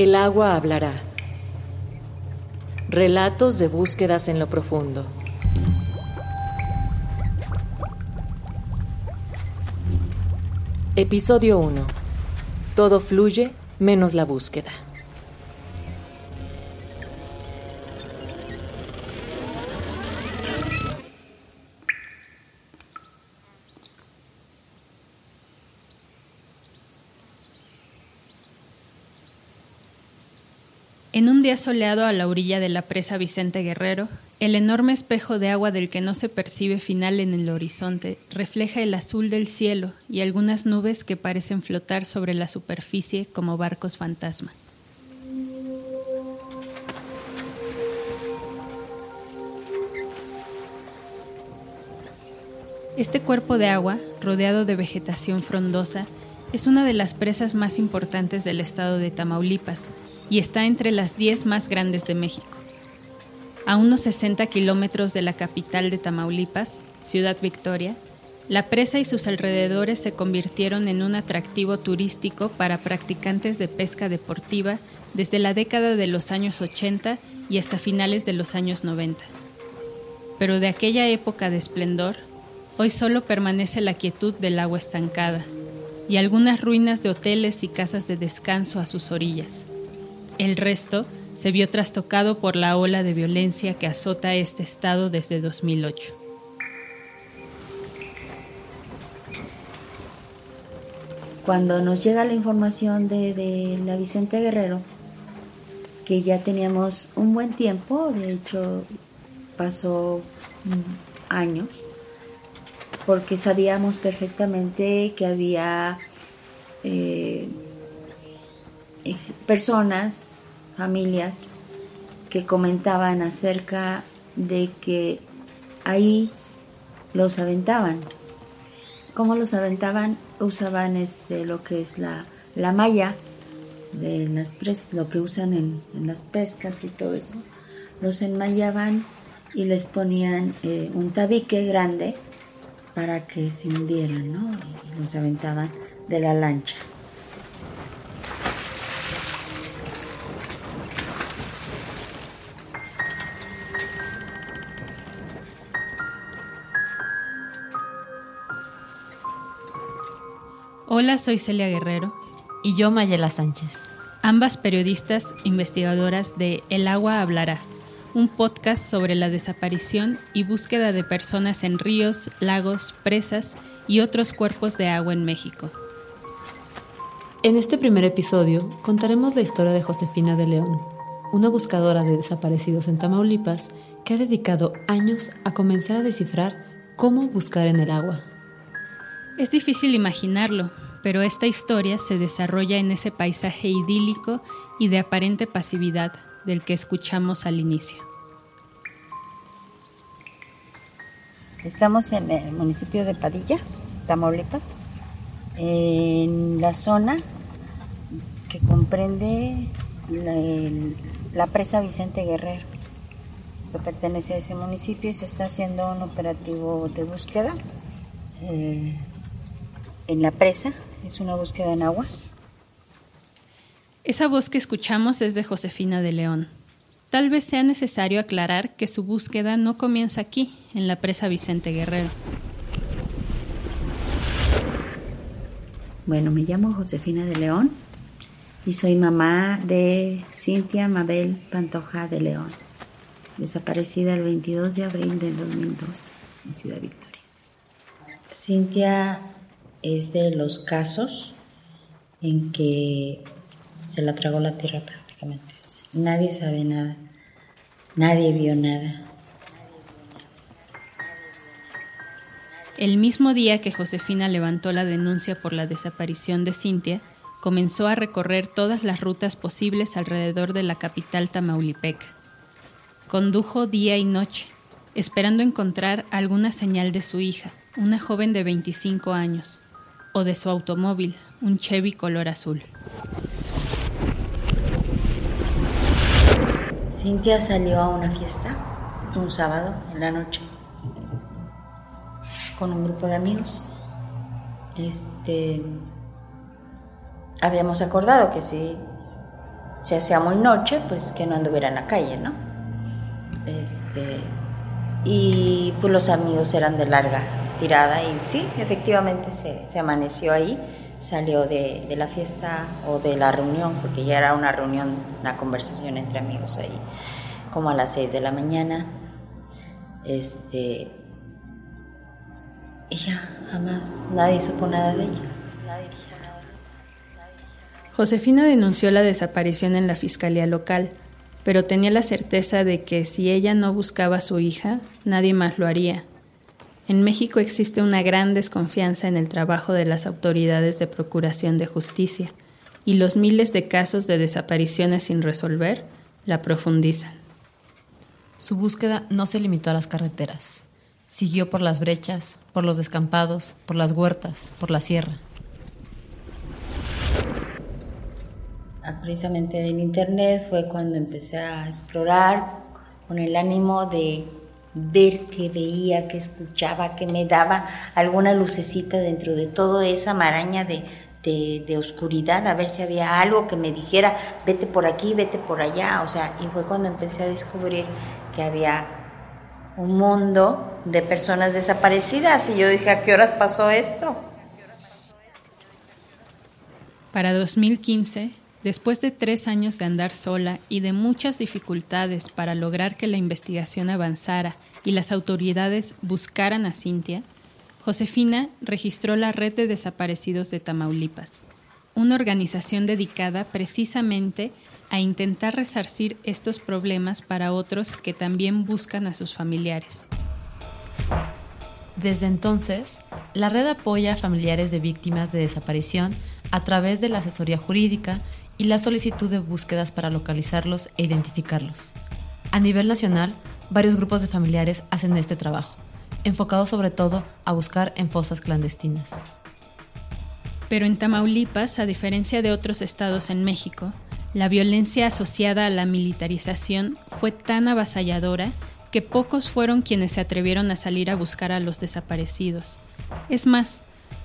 El agua hablará. Relatos de búsquedas en lo profundo. Episodio 1. Todo fluye menos la búsqueda. Un día soleado a la orilla de la presa Vicente Guerrero, el enorme espejo de agua del que no se percibe final en el horizonte refleja el azul del cielo y algunas nubes que parecen flotar sobre la superficie como barcos fantasma. Este cuerpo de agua, rodeado de vegetación frondosa, es una de las presas más importantes del estado de Tamaulipas y está entre las 10 más grandes de México. A unos 60 kilómetros de la capital de Tamaulipas, Ciudad Victoria, la presa y sus alrededores se convirtieron en un atractivo turístico para practicantes de pesca deportiva desde la década de los años 80 y hasta finales de los años 90. Pero de aquella época de esplendor, hoy solo permanece la quietud del agua estancada y algunas ruinas de hoteles y casas de descanso a sus orillas. El resto se vio trastocado por la ola de violencia que azota este estado desde 2008. Cuando nos llega la información de, la Vicente Guerrero, que ya teníamos un buen tiempo, de hecho pasó años, porque sabíamos perfectamente que había eh, personas, familias, que comentaban acerca de que ahí los aventaban. ¿Cómo los aventaban? Usaban este, lo que es la, la malla de las lo que usan en, las pescas y todo eso. Los enmallaban y les ponían eh, un tabique grande para que se hundieran, ¿no? Y los aventaban de la lancha. Hola, soy Celia Guerrero. Y yo, Mayela Sánchez. Ambas periodistas investigadoras de El agua hablará, un podcast sobre la desaparición y búsqueda de personas en ríos, lagos, presas y otros cuerpos de agua en México. En este primer episodio contaremos la historia de Josefina de León, una buscadora de desaparecidos en Tamaulipas que ha dedicado años a comenzar a descifrar cómo buscar en el agua. Es difícil imaginarlo, pero esta historia se desarrolla en ese paisaje idílico y de aparente pasividad del que escuchamos al inicio. Estamos en el municipio de Padilla, Tamaulipas, en la zona que comprende la, presa Vicente Guerrero, que pertenece a ese municipio y se está haciendo un operativo de búsqueda. Eh, en la presa, es una búsqueda en agua. Esa voz que escuchamos es de Josefina de León. Tal vez sea necesario aclarar que su búsqueda no comienza aquí, en la presa Vicente Guerrero. Bueno, me llamo Josefina de León y soy mamá de Cintia Mabel Pantoja de León, desaparecida el 22 de abril del 2002 en Ciudad Victoria. Cintia es de los casos en que se la tragó la tierra prácticamente. Nadie sabe nada, nadie vio nada. El mismo día que Josefina levantó la denuncia por la desaparición de Cintia, comenzó a recorrer todas las rutas posibles alrededor de la capital tamaulipeca. Condujo día y noche, esperando encontrar alguna señal de su hija, una joven de 25 años o de su automóvil, un Chevy color azul. Cintia salió a una fiesta un sábado en la noche con un grupo de amigos. Este habíamos acordado que si se hacía muy noche, pues que no anduviera en la calle, ¿no? Este, y pues los amigos eran de larga tirada y sí, efectivamente se, amaneció ahí, salió de, de, la fiesta o de la reunión, porque ya era una reunión, una conversación entre amigos ahí, como a las 6 de la mañana. Este, y ya, jamás, nadie supo nada de ella. Josefina denunció la desaparición en la fiscalía local, pero tenía la certeza de que si ella no buscaba a su hija, nadie más lo haría. En México existe una gran desconfianza en el trabajo de las autoridades de procuración de justicia, y los miles de casos de desapariciones sin resolver la profundizan. Su búsqueda no se limitó a las carreteras. Siguió por las brechas, por los descampados, por las huertas, por la sierra. Precisamente en internet fue cuando empecé a explorar con el ánimo de ver que veía, que escuchaba, que me daba alguna lucecita dentro de toda esa maraña de, de, oscuridad, a ver si había algo que me dijera, vete por aquí, vete por allá, o sea, y fue cuando empecé a descubrir que había un mundo de personas desaparecidas y yo dije, ¿a qué horas pasó esto? Para 2015, Después de tres años de andar sola y de muchas dificultades para lograr que la investigación avanzara y las autoridades buscaran a Cintia, Josefina registró la Red de Desaparecidos de Tamaulipas, una organización dedicada precisamente a intentar resarcir estos problemas para otros que también buscan a sus familiares. Desde entonces, la red apoya a familiares de víctimas de desaparición a través de la asesoría jurídica y la solicitud de búsquedas para localizarlos e identificarlos. A nivel nacional, varios grupos de familiares hacen este trabajo, enfocado sobre todo a buscar en fosas clandestinas. Pero en Tamaulipas, a diferencia de otros estados en México, la violencia asociada a la militarización fue tan avasalladora que pocos fueron quienes se atrevieron a salir a buscar a los desaparecidos. Es más,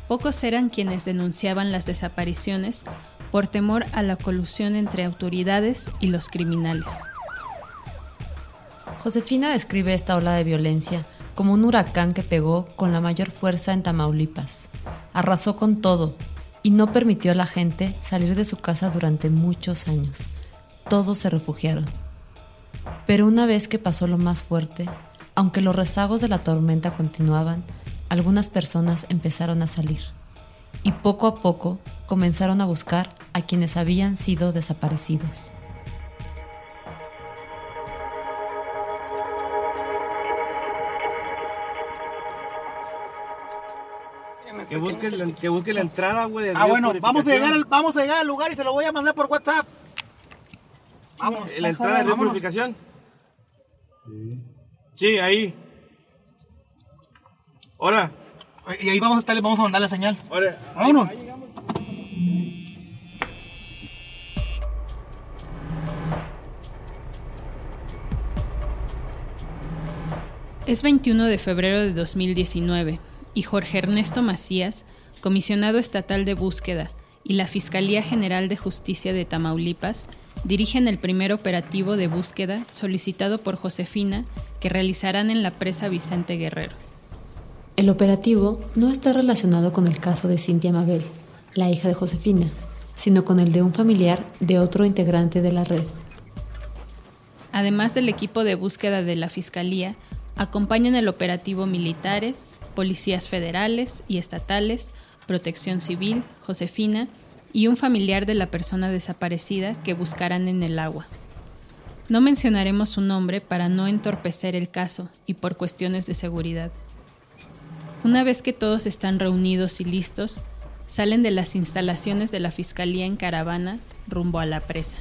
pocos eran quienes denunciaban las desapariciones por temor a la colusión entre autoridades y los criminales. Josefina describe esta ola de violencia como un huracán que pegó con la mayor fuerza en Tamaulipas. Arrasó con todo y no permitió a la gente salir de su casa durante muchos años. Todos se refugiaron. Pero una vez que pasó lo más fuerte, aunque los rezagos de la tormenta continuaban, algunas personas empezaron a salir. Y poco a poco comenzaron a buscar a quienes habían sido desaparecidos. Que busque, la, que busque la entrada, güey. Ah, bueno, vamos a, llegar al, vamos a llegar al lugar y se lo voy a mandar por WhatsApp. Vamos. ¿La entrada de purificación? Sí, ahí. Ahora. Y ahí vamos a estar, vamos a mandar la señal. Vámonos. Es 21 de febrero de 2019 y Jorge Ernesto Macías, comisionado estatal de búsqueda, y la Fiscalía General de Justicia de Tamaulipas dirigen el primer operativo de búsqueda solicitado por Josefina que realizarán en la presa Vicente Guerrero. El operativo no está relacionado con el caso de Cintia Mabel, la hija de Josefina, sino con el de un familiar de otro integrante de la red. Además del equipo de búsqueda de la Fiscalía, Acompañan el operativo militares, policías federales y estatales, protección civil, Josefina y un familiar de la persona desaparecida que buscarán en el agua. No mencionaremos su nombre para no entorpecer el caso y por cuestiones de seguridad. Una vez que todos están reunidos y listos, salen de las instalaciones de la Fiscalía en caravana rumbo a la presa.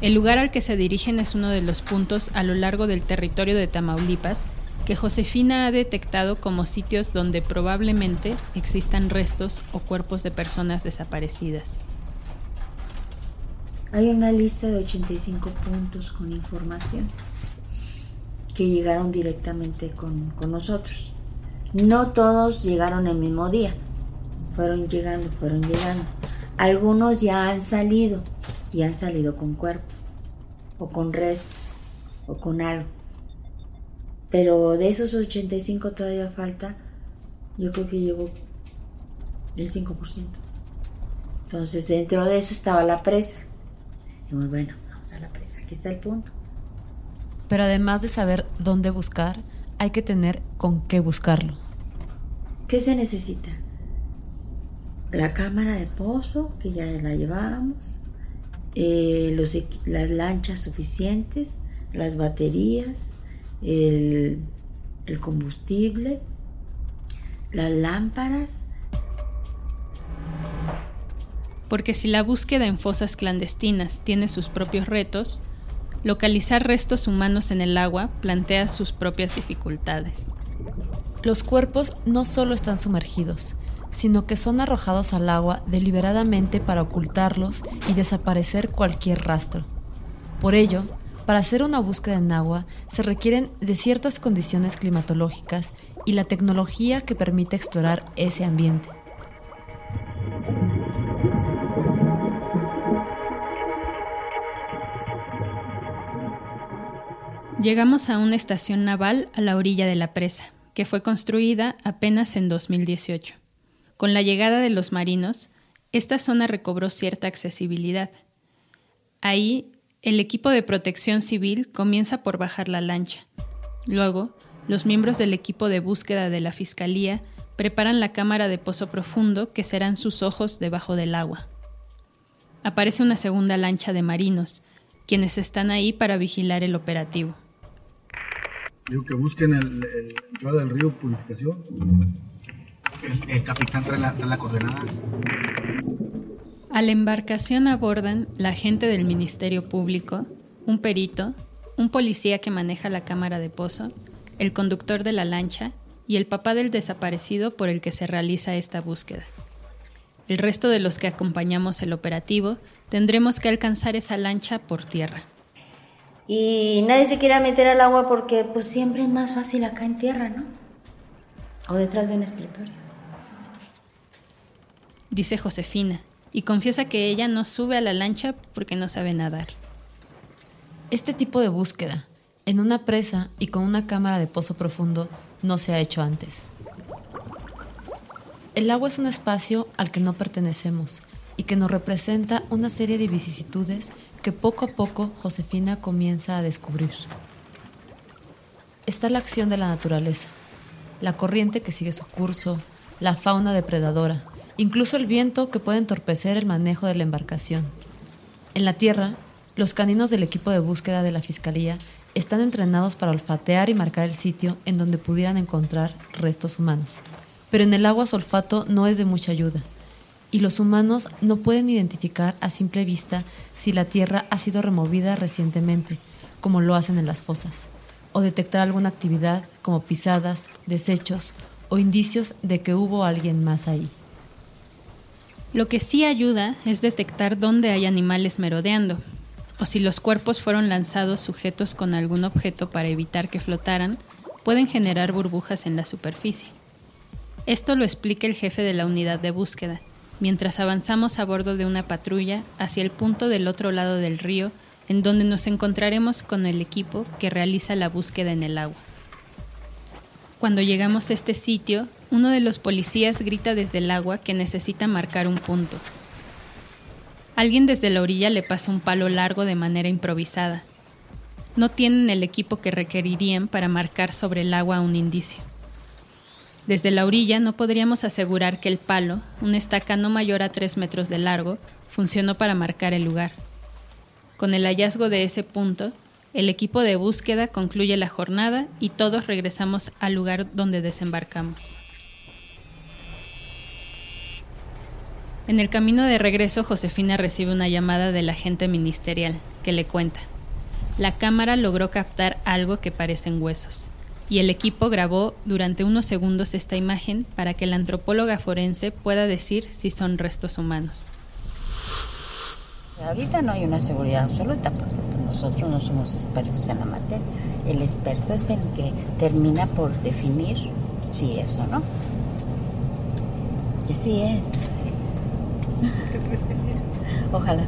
El lugar al que se dirigen es uno de los puntos a lo largo del territorio de Tamaulipas que Josefina ha detectado como sitios donde probablemente existan restos o cuerpos de personas desaparecidas. Hay una lista de 85 puntos con información que llegaron directamente con, con nosotros. No todos llegaron el mismo día. fueron llegando, fueron llegando. Algunos ya han salido y han salido con cuerpos o con restos o con algo. Pero de esos 85 todavía falta, yo creo que llevo el 5%. Entonces dentro de eso estaba la presa. Dijimos, bueno, vamos a la presa, aquí está el punto. Pero además de saber dónde buscar, hay que tener con qué buscarlo. ¿Qué se necesita? La cámara de pozo, que ya la llevábamos, eh, los, las lanchas suficientes, las baterías, el, el combustible, las lámparas. Porque si la búsqueda en fosas clandestinas tiene sus propios retos, localizar restos humanos en el agua plantea sus propias dificultades. Los cuerpos no solo están sumergidos, sino que son arrojados al agua deliberadamente para ocultarlos y desaparecer cualquier rastro. Por ello, para hacer una búsqueda en agua se requieren de ciertas condiciones climatológicas y la tecnología que permite explorar ese ambiente. Llegamos a una estación naval a la orilla de la presa, que fue construida apenas en 2018. Con la llegada de los marinos, esta zona recobró cierta accesibilidad. Ahí el equipo de protección civil comienza por bajar la lancha. Luego, los miembros del equipo de búsqueda de la Fiscalía preparan la cámara de pozo profundo que serán sus ojos debajo del agua. Aparece una segunda lancha de marinos, quienes están ahí para vigilar el operativo. Digo que busquen el, entrada del río Purificación. El, capitán trae la, trae la coordenada. A la embarcación abordan la agente del Ministerio Público, un perito, un policía que maneja la cámara de pozo, el conductor de la lancha y el papá del desaparecido por el que se realiza esta búsqueda. El resto de los que acompañamos el operativo tendremos que alcanzar esa lancha por tierra. Y nadie se quiera meter al agua porque pues siempre es más fácil acá en tierra, ¿no? O detrás de un escritorio. Dice Josefina, y confiesa que ella no sube a la lancha porque no sabe nadar. Este tipo de búsqueda, en una presa y con una cámara de pozo profundo, no se ha hecho antes. El agua es un espacio al que no pertenecemos y que nos representa una serie de vicisitudes que poco a poco Josefina comienza a descubrir. Está la acción de la naturaleza, la corriente que sigue su curso, la fauna depredadora, incluso el viento que puede entorpecer el manejo de la embarcación. En la tierra, los caninos del equipo de búsqueda de la Fiscalía están entrenados para olfatear y marcar el sitio en donde pudieran encontrar restos humanos. Pero en el agua su olfato no es de mucha ayuda, y los humanos no pueden identificar a simple vista si la tierra ha sido removida recientemente, como lo hacen en las fosas, o detectar alguna actividad como pisadas, desechos o indicios de que hubo alguien más ahí. Lo que sí ayuda es detectar dónde hay animales merodeando, o si los cuerpos fueron lanzados sujetos con algún objeto para evitar que flotaran, pueden generar burbujas en la superficie. Esto lo explica el jefe de la unidad de búsqueda, mientras avanzamos a bordo de una patrulla hacia el punto del otro lado del río, en donde nos encontraremos con el equipo que realiza la búsqueda en el agua. Cuando llegamos a este sitio, uno de los policías grita desde el agua que necesita marcar un punto. Alguien desde la orilla le pasa un palo largo de manera improvisada. No tienen el equipo que requerirían para marcar sobre el agua un indicio. Desde la orilla no podríamos asegurar que el palo, una estaca no mayor a 3 metros de largo, funcionó para marcar el lugar. Con el hallazgo de ese punto, el equipo de búsqueda concluye la jornada y todos regresamos al lugar donde desembarcamos. En el camino de regreso, Josefina recibe una llamada del agente ministerial, que le cuenta. La cámara logró captar algo que parecen huesos, y el equipo grabó durante unos segundos esta imagen para que la antropóloga forense pueda decir si son restos humanos. Ahorita no hay una seguridad absoluta porque nosotros no somos expertos en la materia. El experto es el que termina por definir si es o no. Que sí es. Ojalá.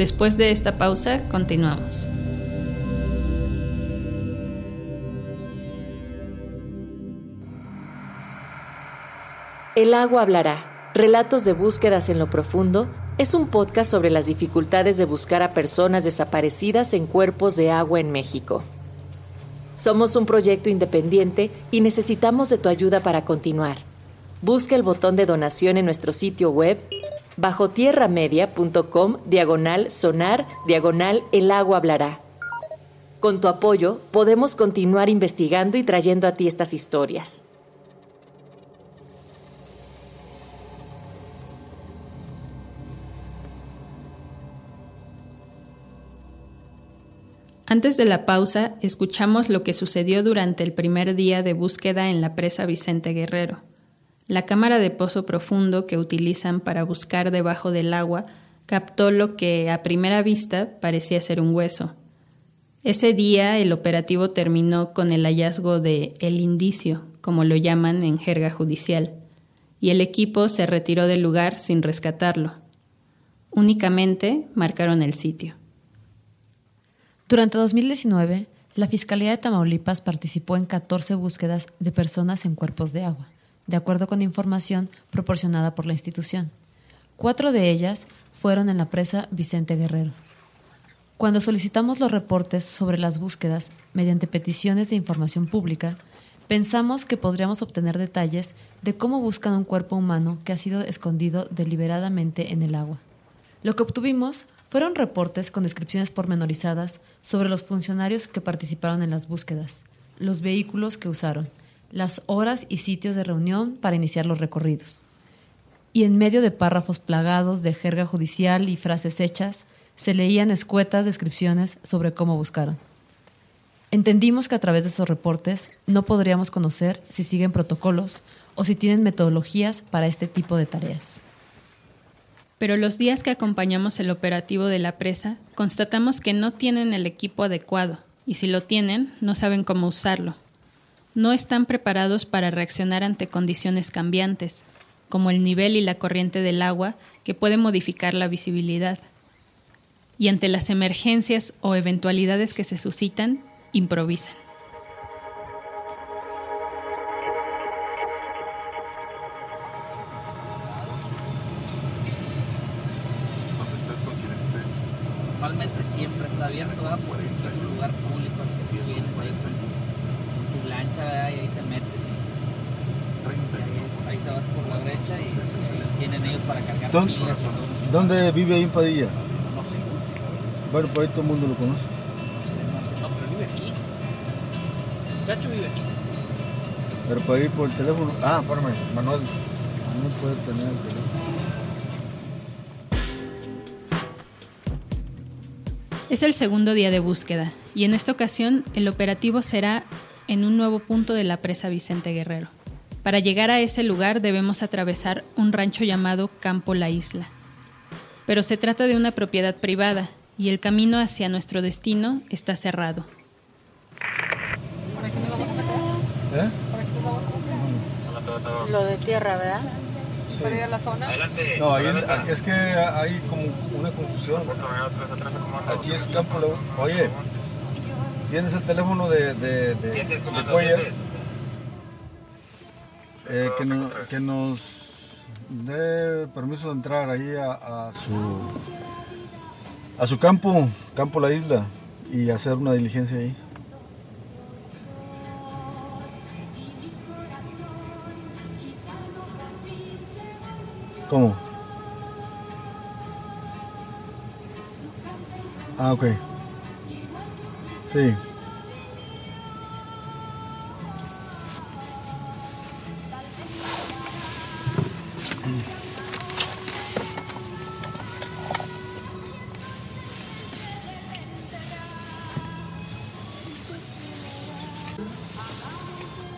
Después de esta pausa, continuamos. El agua hablará. Relatos de búsquedas en lo profundo es un podcast sobre las dificultades de buscar a personas desaparecidas en cuerpos de agua en México. Somos un proyecto independiente y necesitamos de tu ayuda para continuar. Busca el botón de donación en nuestro sitio web bajo tierramedia.com diagonal sonar diagonal el agua hablará. Con tu apoyo podemos continuar investigando y trayendo a ti estas historias. Antes de la pausa, escuchamos lo que sucedió durante el primer día de búsqueda en la presa Vicente Guerrero. La cámara de pozo profundo que utilizan para buscar debajo del agua captó lo que a primera vista parecía ser un hueso. Ese día el operativo terminó con el hallazgo de el indicio, como lo llaman en jerga judicial, y el equipo se retiró del lugar sin rescatarlo. Únicamente marcaron el sitio. Durante 2019, la Fiscalía de Tamaulipas participó en 14 búsquedas de personas en cuerpos de agua, de acuerdo con información proporcionada por la institución. Cuatro de ellas fueron en la presa Vicente Guerrero. Cuando solicitamos los reportes sobre las búsquedas mediante peticiones de información pública, pensamos que podríamos obtener detalles de cómo buscan un cuerpo humano que ha sido escondido deliberadamente en el agua. Lo que obtuvimos fueron reportes con descripciones pormenorizadas sobre los funcionarios que participaron en las búsquedas, los vehículos que usaron, las horas y sitios de reunión para iniciar los recorridos. Y en medio de párrafos plagados de jerga judicial y frases hechas, se leían escuetas descripciones sobre cómo buscaron. Entendimos que a través de esos reportes no podríamos conocer si siguen protocolos o si tienen metodologías para este tipo de tareas pero los días que acompañamos el operativo de la presa, constatamos que no tienen el equipo adecuado, y si lo tienen, no saben cómo usarlo. No están preparados para reaccionar ante condiciones cambiantes, como el nivel y la corriente del agua, que puede modificar la visibilidad. Y ante las emergencias o eventualidades que se suscitan, improvisan. Vive ahí en Padilla? No sé, Bueno, por ahí todo el mundo lo conoce. no sé, no sé. No, pero vive aquí. El muchacho vive aquí. Pero por ahí por el teléfono. Ah, espérame, Manuel. Manuel puede tener el teléfono. Es el segundo día de búsqueda y en esta ocasión el operativo será en un nuevo punto de la presa Vicente Guerrero. Para llegar a ese lugar debemos atravesar un rancho llamado Campo La Isla. Pero se trata de una propiedad privada y el camino hacia nuestro destino está cerrado. ¿Eh? Lo de tierra, ¿verdad? para ir a la zona. No, ahí aquí es que hay como una confusión. Aquí es Campo León. Oye, ¿tienes el teléfono de, de, de, de Cuellar? Eh, que, no- que nos dé permiso de entrar ahí a, a su a su campo, campo la isla, y hacer una diligencia ahí. ¿Cómo? Ah, ok. Sí.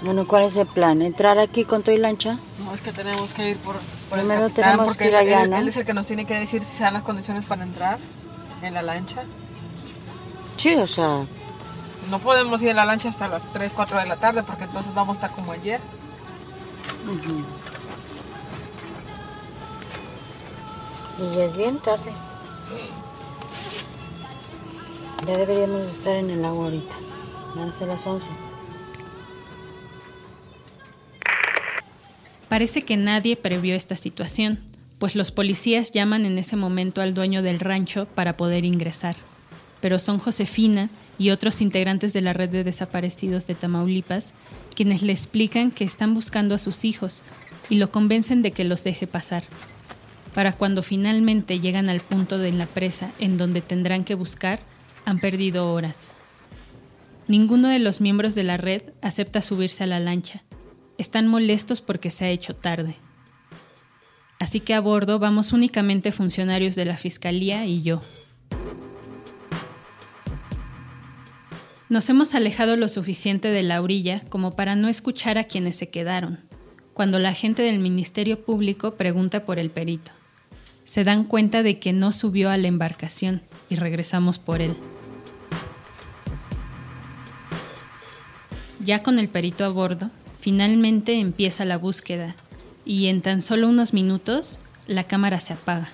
Bueno, ¿cuál es el plan? ¿Entrar aquí con tu lancha? No, es que tenemos que ir por, por el Primero capitán, tenemos porque que ir allá, él, ¿no? él es el que nos tiene que decir si se dan las condiciones para entrar en la lancha. Sí, o sea, no podemos ir en la lancha hasta las 3, 4 de la tarde porque entonces vamos a estar como ayer. Y ya es bien tarde. Ya deberíamos estar en el agua ahorita. Van a ser las 11. Parece que nadie previó esta situación, pues los policías llaman en ese momento al dueño del rancho para poder ingresar. Pero son Josefina y otros integrantes de la red de desaparecidos de Tamaulipas quienes le explican que están buscando a sus hijos y lo convencen de que los deje pasar. Para cuando finalmente llegan al punto de la presa en donde tendrán que buscar, han perdido horas. Ninguno de los miembros de la red acepta subirse a la lancha. Están molestos porque se ha hecho tarde. Así que a bordo vamos únicamente funcionarios de la Fiscalía y yo. Nos hemos alejado lo suficiente de la orilla como para no escuchar a quienes se quedaron, cuando la gente del Ministerio Público pregunta por el perito. Se dan cuenta de que no subió a la embarcación y regresamos por él. Ya con el perito a bordo, finalmente empieza la búsqueda y en tan solo unos minutos la cámara se apaga.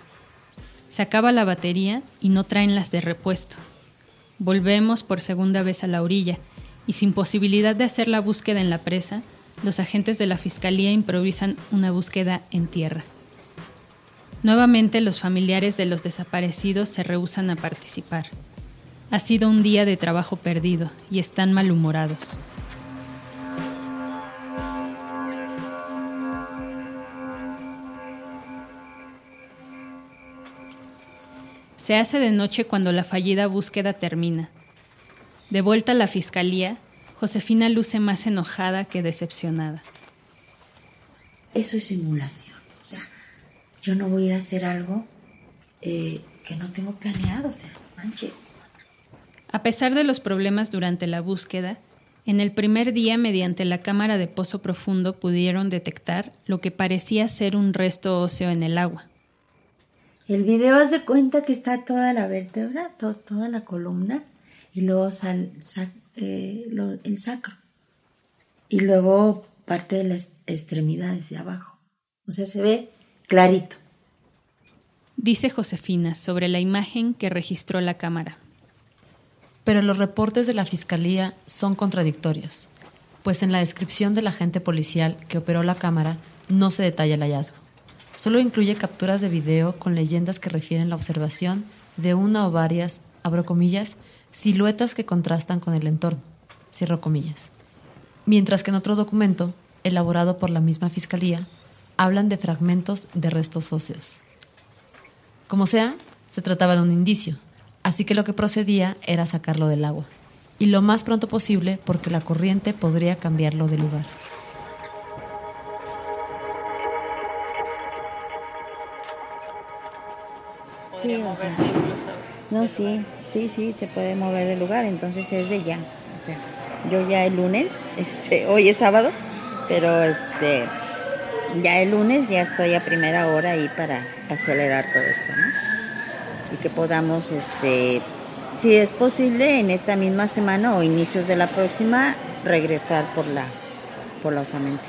Se acaba la batería y no traen las de repuesto. Volvemos por segunda vez a la orilla y sin posibilidad de hacer la búsqueda en la presa, los agentes de la Fiscalía improvisan una búsqueda en tierra. Nuevamente los familiares de los desaparecidos se rehusan a participar. Ha sido un día de trabajo perdido y están malhumorados. Se hace de noche cuando la fallida búsqueda termina. De vuelta a la fiscalía, Josefina luce más enojada que decepcionada. Eso es simulación. O sea, yo no voy a ir a hacer algo eh, que no tengo planeado. O sea, no manches. A pesar de los problemas durante la búsqueda, en el primer día mediante la cámara de pozo profundo pudieron detectar lo que parecía ser un resto óseo en el agua. El video hace cuenta que está toda la vértebra, to- toda la columna, y luego sal- sa- eh, lo- el sacro. Y luego parte de las extremidades de abajo. O sea, se ve clarito. Dice Josefina sobre la imagen que registró la cámara. Pero los reportes de la Fiscalía son contradictorios, pues en la descripción del agente policial que operó la cámara no se detalla el hallazgo. Solo incluye capturas de video con leyendas que refieren la observación de una o varias, siluetas que contrastan con el entorno, cierro. Mientras que en otro documento, elaborado por la misma Fiscalía, hablan de fragmentos de restos óseos. Como sea, se trataba de un indicio, así que lo que procedía era sacarlo del agua, y lo más pronto posible porque la corriente podría cambiarlo de lugar. Sí, o sea, no, sí, sí, sí, se puede mover de lugar, entonces es de ya. O sea, yo ya el lunes, este, hoy es sábado, pero este, ya el lunes ya estoy a primera hora ahí para acelerar todo esto, ¿no? Y que podamos, este, si es posible, en esta misma semana o inicios de la próxima, regresar por la, por la osamenta.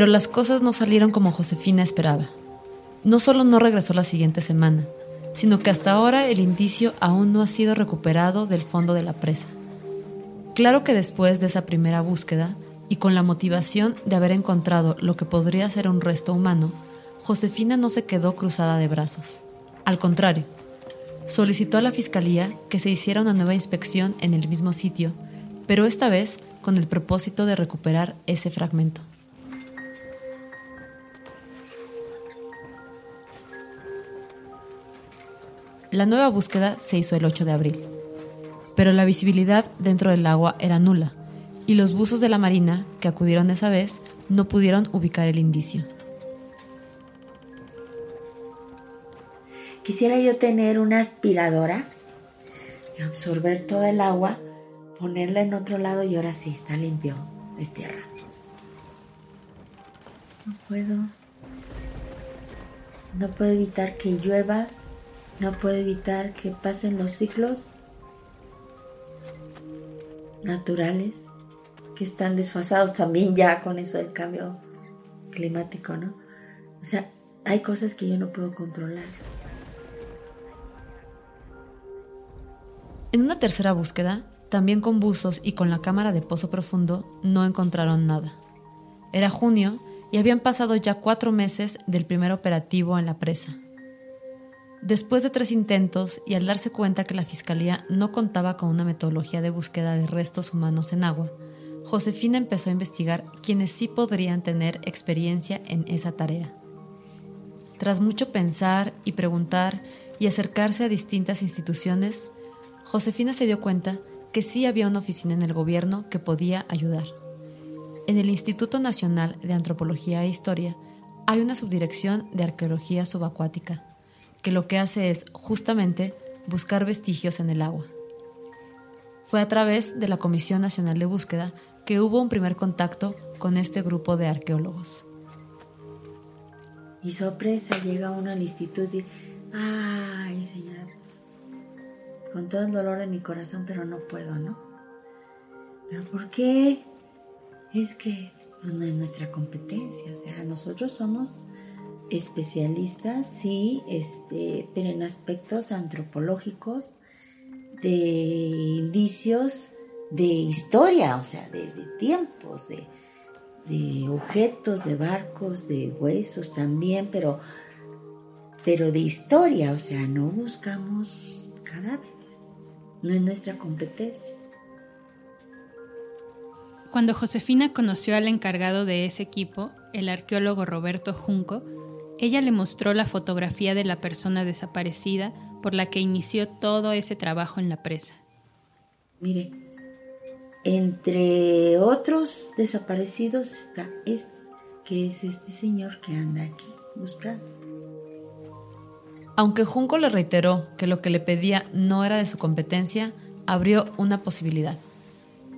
Pero las cosas no salieron como Josefina esperaba. No solo no regresó la siguiente semana, sino que hasta ahora el indicio aún no ha sido recuperado del fondo de la presa. Claro que después de esa primera búsqueda, y con la motivación de haber encontrado lo que podría ser un resto humano, Josefina no se quedó cruzada de brazos. Al contrario, solicitó a la Fiscalía que se hiciera una nueva inspección en el mismo sitio, pero esta vez con el propósito de recuperar ese fragmento. La nueva búsqueda se hizo el 8 de abril, pero la visibilidad dentro del agua era nula y los buzos de la Marina que acudieron esa vez no pudieron ubicar el indicio. Quisiera yo tener una aspiradora y absorber toda el agua, ponerla en otro lado y ahora sí, está limpio, es tierra. No puedo. No puedo evitar que llueva no puede evitar que pasen los ciclos naturales que están desfasados también ya con eso del cambio climático, ¿no? O sea, hay cosas que yo no puedo controlar. En una tercera búsqueda, también con buzos y con la cámara de pozo profundo, no encontraron nada. Era junio y habían pasado ya cuatro meses del primer operativo en la presa. Después de tres intentos y al darse cuenta que la Fiscalía no contaba con una metodología de búsqueda de restos humanos en agua, Josefina empezó a investigar quienes sí podrían tener experiencia en esa tarea. Tras mucho pensar y preguntar y acercarse a distintas instituciones, Josefina se dio cuenta que sí había una oficina en el gobierno que podía ayudar. En el Instituto Nacional de Antropología e Historia hay una subdirección de arqueología subacuática, que lo que hace es justamente buscar vestigios en el agua. Fue a través de la Comisión Nacional de Búsqueda que hubo un primer contacto con este grupo de arqueólogos. Y sorpresa, llega uno al instituto y, ay señora, pues, con todo el dolor en mi corazón, pero no puedo, ¿no? ¿Pero por qué? Es que pues, no es nuestra competencia, o sea, nosotros somos especialistas, sí, este, pero en aspectos antropológicos, de indicios de historia, o sea, de, tiempos, de, de, objetos, de barcos, de huesos también, pero, pero de historia, o sea, no buscamos cadáveres, no es nuestra competencia. Cuando Josefina conoció al encargado de ese equipo, el arqueólogo Roberto Junco, ella le mostró la fotografía de la persona desaparecida por la que inició todo ese trabajo en la presa. Mire, entre otros desaparecidos está este, que es este señor que anda aquí buscando. Aunque Junco le reiteró que lo que le pedía no era de su competencia, abrió una posibilidad.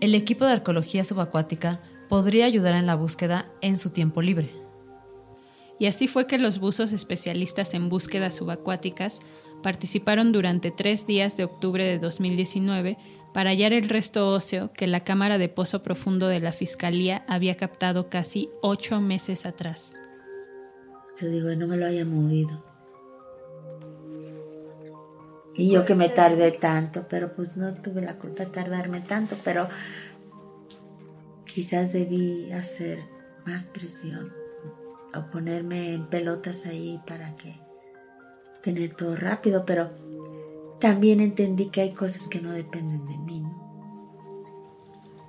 El equipo de arqueología subacuática podría ayudar en la búsqueda en su tiempo libre. Y así fue que los buzos especialistas en búsquedas subacuáticas participaron durante tres días de octubre de 2019 para hallar el resto óseo que la cámara de pozo profundo de la Fiscalía había captado casi ocho meses atrás. Te digo, no me lo haya movido. Y yo que me tardé tanto, pero pues no tuve la culpa de tardarme tanto, pero quizás debí hacer más presión o ponerme en pelotas ahí para que tener todo rápido, pero también entendí que hay cosas que no dependen de mí.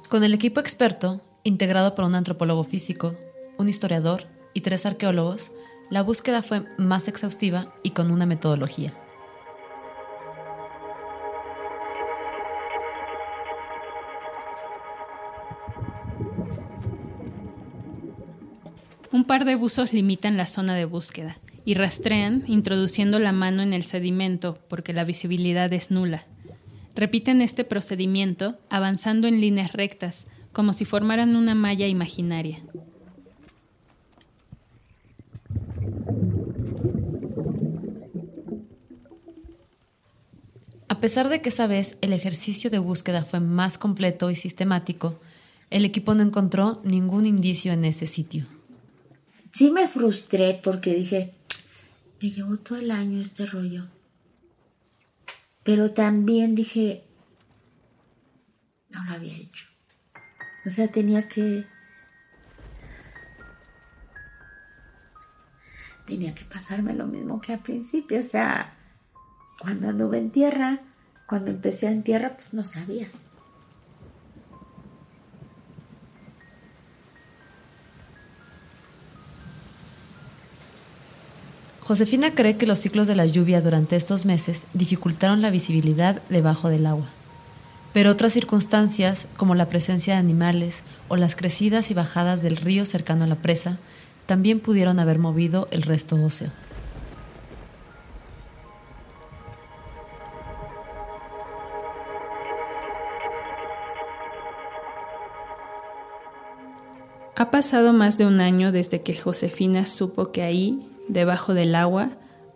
Con el equipo experto, integrado por un antropólogo físico, un historiador y tres arqueólogos, la búsqueda fue más exhaustiva y con una metodología. Un par de buzos limitan la zona de búsqueda y rastrean introduciendo la mano en el sedimento porque la visibilidad es nula. Repiten este procedimiento avanzando en líneas rectas, como si formaran una malla imaginaria. A pesar de que esa vez el ejercicio de búsqueda fue más completo y sistemático, el equipo no encontró ningún indicio en ese sitio. Sí me frustré porque dije, me llevó todo el año este rollo. Pero también dije, no lo había hecho. O sea, tenía que... Tenía que pasarme lo mismo que al principio. O sea, cuando anduve en tierra, cuando empecé en tierra, pues no sabía. Josefina cree que los ciclos de la lluvia durante estos meses dificultaron la visibilidad debajo del agua. Pero otras circunstancias, como la presencia de animales o las crecidas y bajadas del río cercano a la presa, también pudieron haber movido el resto óseo. Ha pasado más de un año desde que Josefina supo que ahí, debajo del agua,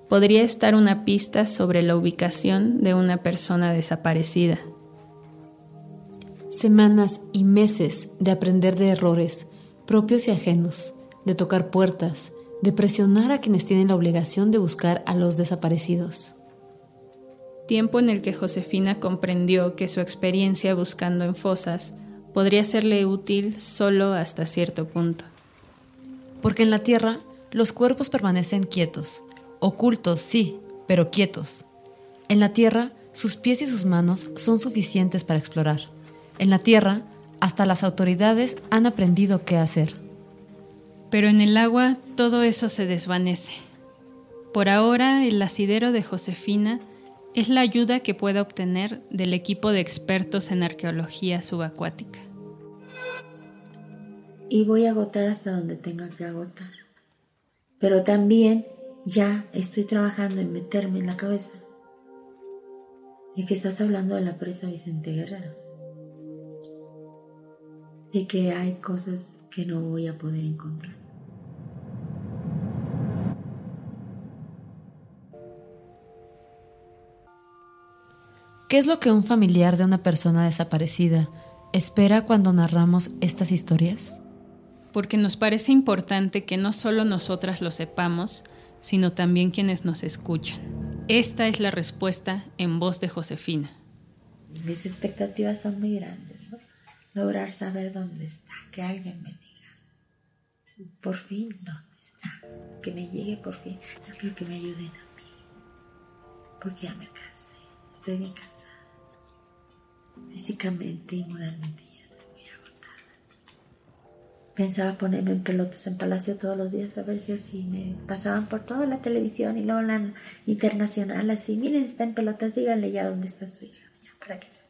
podría estar una pista sobre la ubicación de una persona desaparecida. Semanas y meses de aprender de errores propios y ajenos, de tocar puertas, de presionar a quienes tienen la obligación de buscar a los desaparecidos. Tiempo en el que Josefina comprendió que su experiencia buscando en fosas podría serle útil solo hasta cierto punto. Porque en la Tierra los cuerpos permanecen quietos, ocultos sí, pero quietos. En la Tierra sus pies y sus manos son suficientes para explorar. En la Tierra hasta las autoridades han aprendido qué hacer. Pero en el agua todo eso se desvanece. Por ahora, el asidero de Josefina es la ayuda que pueda obtener del equipo de expertos en arqueología subacuática. Y voy a agotar hasta donde tenga que agotar. Pero también ya estoy trabajando en meterme en la cabeza de que estás hablando de la presa Vicente Guerrero. De que hay cosas que no voy a poder encontrar. ¿Qué es lo que un familiar de una persona desaparecida espera cuando narramos estas historias? Porque nos parece importante que no solo nosotras lo sepamos, sino también quienes nos escuchan. Esta es la respuesta en voz de Josefina. Mis expectativas son muy grandes, ¿no? Lograr saber dónde está, que alguien me diga, por fin, dónde está, que me llegue por fin, yo que me ayuden a mí, porque ya me cansé, estoy bien cansada físicamente y moralmente Pensaba ponerme en pelotas en Palacio todos los días a ver si así me pasaban por toda la televisión y luego la internacional así, miren, está en pelotas, díganle ya dónde está su hija, ya para que se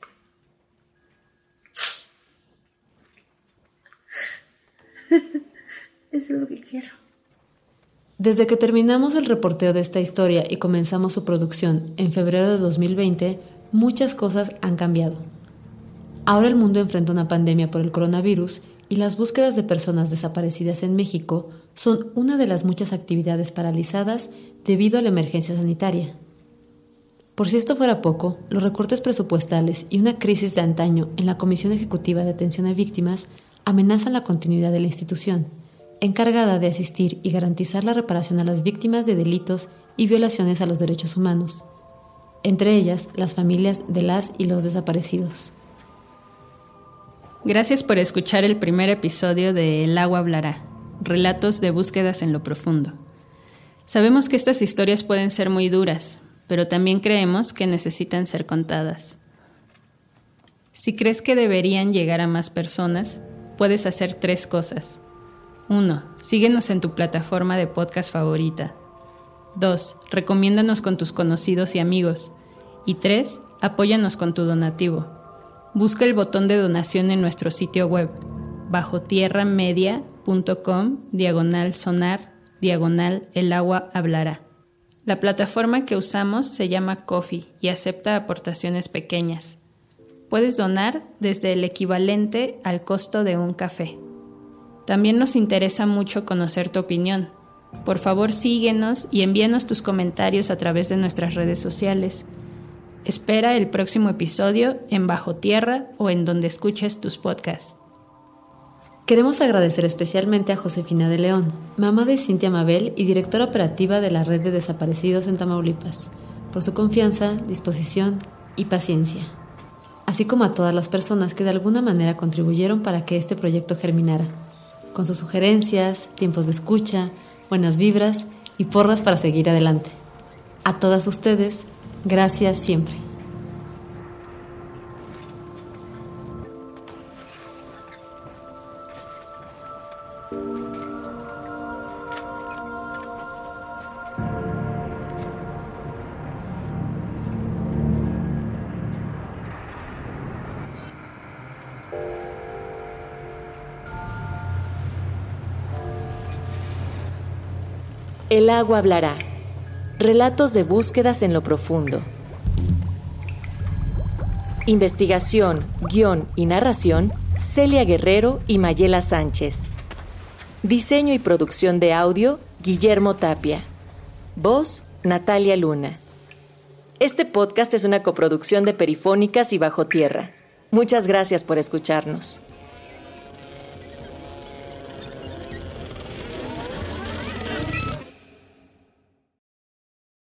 Eso es lo que quiero. Desde que terminamos el reporteo de esta historia y comenzamos su producción en febrero de 2020, muchas cosas han cambiado. Ahora el mundo enfrenta una pandemia por el coronavirus y las búsquedas de personas desaparecidas en México son una de las muchas actividades paralizadas debido a la emergencia sanitaria. Por si esto fuera poco, los recortes presupuestales y una crisis de antaño en la Comisión Ejecutiva de Atención a Víctimas amenazan la continuidad de la institución, encargada de asistir y garantizar la reparación a las víctimas de delitos y violaciones a los derechos humanos, entre ellas las familias de las y los desaparecidos. Gracias por escuchar el primer episodio de El agua hablará, relatos de búsquedas en lo profundo. Sabemos que estas historias pueden ser muy duras, pero también creemos que necesitan ser contadas. Si crees que deberían llegar a más personas, puedes hacer tres cosas. 1. Síguenos en tu plataforma de podcast favorita. 2. Recomiéndanos con tus conocidos y amigos. Y 3. Apóyanos con tu donativo. Busca el botón de donación en nuestro sitio web bajotierramedia.com diagonal sonar diagonal el agua hablará. La plataforma que usamos se llama Coffee y acepta aportaciones pequeñas. Puedes donar desde el equivalente al costo de un café. También nos interesa mucho conocer tu opinión. Por favor síguenos y envíanos tus comentarios a través de nuestras redes sociales. Espera el próximo episodio en Bajo Tierra o en donde escuches tus podcasts. Queremos agradecer especialmente a Josefina de León, mamá de Cintia Mabel y directora operativa de la Red de Desaparecidos en Tamaulipas, por su confianza, disposición y paciencia, así como a todas las personas que de alguna manera contribuyeron para que este proyecto germinara, con sus sugerencias, tiempos de escucha, buenas vibras y porras para seguir adelante. A todas ustedes, Gracias siempre. El agua hablará. Relatos de búsquedas en lo profundo. Investigación, guion y narración, Celia Guerrero y Mayela Sánchez. Diseño y producción de audio, Guillermo Tapia. Voz, Natalia Luna. Este podcast es una coproducción de Perifónicas y Bajo Tierra. Muchas gracias por escucharnos.